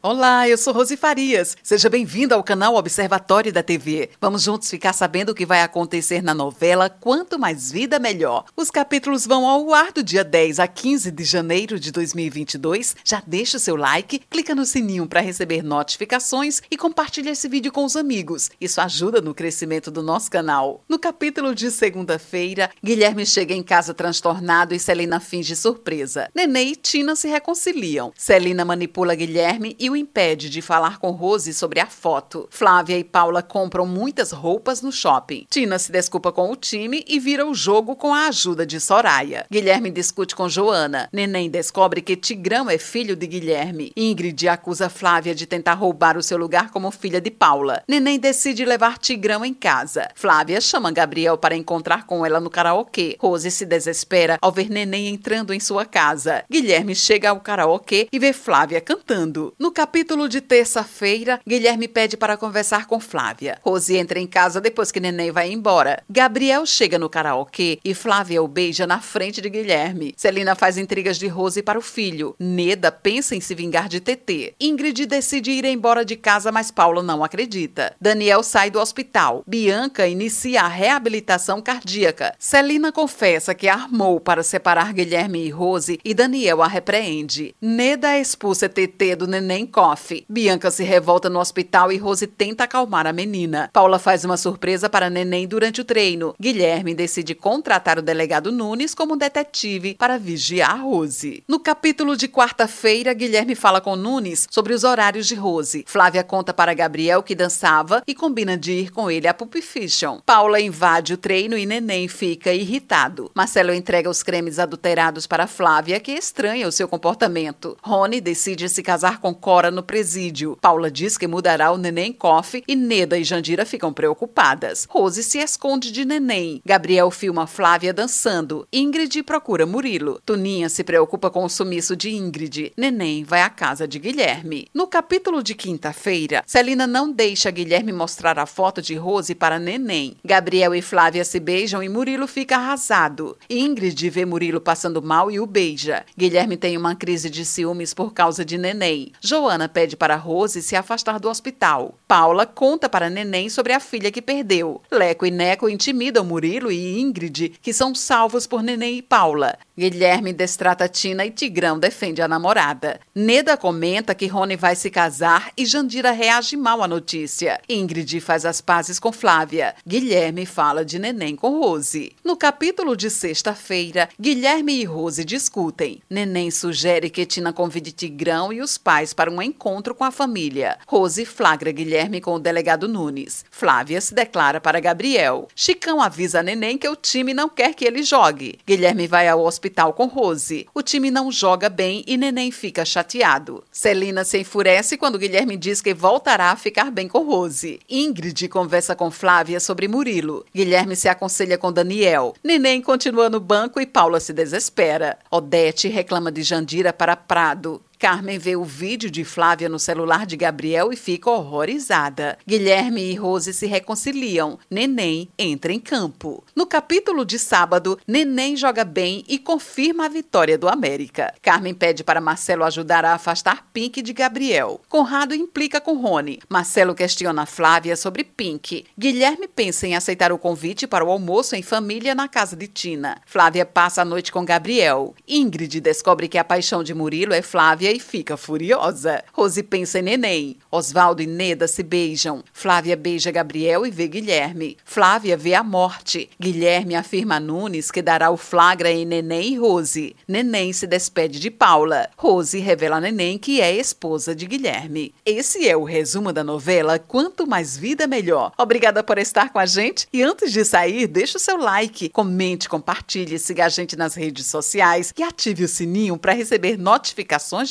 Olá, eu sou Rose Farias. Seja bem-vinda ao canal Observatório da TV. Vamos juntos ficar sabendo o que vai acontecer na novela Quanto Mais Vida Melhor. Os capítulos vão ao ar do dia 10 a 15 de janeiro de 2022. Já deixa o seu like, clica no sininho para receber notificações e compartilha esse vídeo com os amigos. Isso ajuda no crescimento do nosso canal. No capítulo de segunda-feira, Guilherme chega em casa transtornado e Celina finge surpresa. Nenê e Tina se reconciliam. Celina manipula Guilherme e o impede de falar com Rose sobre a foto. Flávia e Paula compram muitas roupas no shopping. Tina se desculpa com o time e vira o jogo com a ajuda de Soraya. Guilherme discute com Joana. Neném descobre que Tigrão é filho de Guilherme. Ingrid acusa Flávia de tentar roubar o seu lugar como filha de Paula. Neném decide levar Tigrão em casa. Flávia chama Gabriel para encontrar com ela no karaokê. Rose se desespera ao ver Neném entrando em sua casa. Guilherme chega ao karaokê e vê Flávia cantando. No capítulo de terça-feira, Guilherme pede para conversar com Flávia. Rose entra em casa depois que Neném vai embora. Gabriel chega no karaokê e Flávia o beija na frente de Guilherme. Celina faz intrigas de Rose para o filho. Neda pensa em se vingar de TT. Ingrid decide ir embora de casa, mas Paulo não acredita. Daniel sai do hospital. Bianca inicia a reabilitação cardíaca. Celina confessa que armou para separar Guilherme e Rose e Daniel a repreende. Neda expulsa TT do neném Bianca se revolta no hospital e Rose tenta acalmar a menina. Paula faz uma surpresa para Neném durante o treino. Guilherme decide contratar o delegado Nunes como detetive para vigiar Rose. No capítulo de quarta-feira, Guilherme fala com Nunes sobre os horários de Rose. Flávia conta para Gabriel que dançava e combina de ir com ele a Pulp Fiction. Paula invade o treino e Neném fica irritado. Marcelo entrega os cremes adulterados para Flávia, que estranha o seu comportamento. Rony decide se casar com Cora no presídio. Paula diz que mudará o neném Coffee e Neda e Jandira ficam preocupadas. Rose se esconde de neném. Gabriel filma Flávia dançando. Ingrid procura Murilo. Tuninha se preocupa com o sumiço de Ingrid. Neném vai à casa de Guilherme. No capítulo de quinta-feira, Celina não deixa Guilherme mostrar a foto de Rose para neném. Gabriel e Flávia se beijam e Murilo fica arrasado. Ingrid vê Murilo passando mal e o beija. Guilherme tem uma crise de ciúmes por causa de neném. Joana pede para Rose se afastar do hospital. Paula conta para Neném sobre a filha que perdeu. Leco e Neco intimidam Murilo e Ingrid, que são salvos por Neném e Paula. Guilherme destrata Tina e Tigrão defende a namorada. Neda comenta que Rony vai se casar e Jandira reage mal à notícia. Ingrid faz as pazes com Flávia. Guilherme fala de Neném com Rose. No capítulo de sexta-feira, Guilherme e Rose discutem. Neném sugere que Tina convide Tigrão e os pais para um um encontro com a família. Rose flagra Guilherme com o delegado Nunes. Flávia se declara para Gabriel. Chicão avisa a Neném que o time não quer que ele jogue. Guilherme vai ao hospital com Rose. O time não joga bem e Neném fica chateado. Celina se enfurece quando Guilherme diz que voltará a ficar bem com Rose. Ingrid conversa com Flávia sobre Murilo. Guilherme se aconselha com Daniel. Neném continua no banco e Paula se desespera. Odete reclama de Jandira para Prado. Carmen vê o vídeo de Flávia no celular de Gabriel e fica horrorizada. Guilherme e Rose se reconciliam. Neném entra em campo. No capítulo de sábado, Neném joga bem e confirma a vitória do América. Carmen pede para Marcelo ajudar a afastar Pink de Gabriel. Conrado implica com Rony. Marcelo questiona Flávia sobre Pink. Guilherme pensa em aceitar o convite para o almoço em família na casa de Tina. Flávia passa a noite com Gabriel. Ingrid descobre que a paixão de Murilo é Flávia Flávia e fica furiosa. Rose pensa em neném. Oswaldo e Neda se beijam. Flávia beija Gabriel e vê Guilherme. Flávia vê a morte. Guilherme afirma a Nunes que dará o flagra em Neném e Rose. Neném se despede de Paula. Rose revela a Neném que é esposa de Guilherme. Esse é o resumo da novela Quanto Mais Vida Melhor. Obrigada por estar com a gente e antes de sair, deixa o seu like, comente, compartilhe, siga a gente nas redes sociais e ative o sininho para receber notificações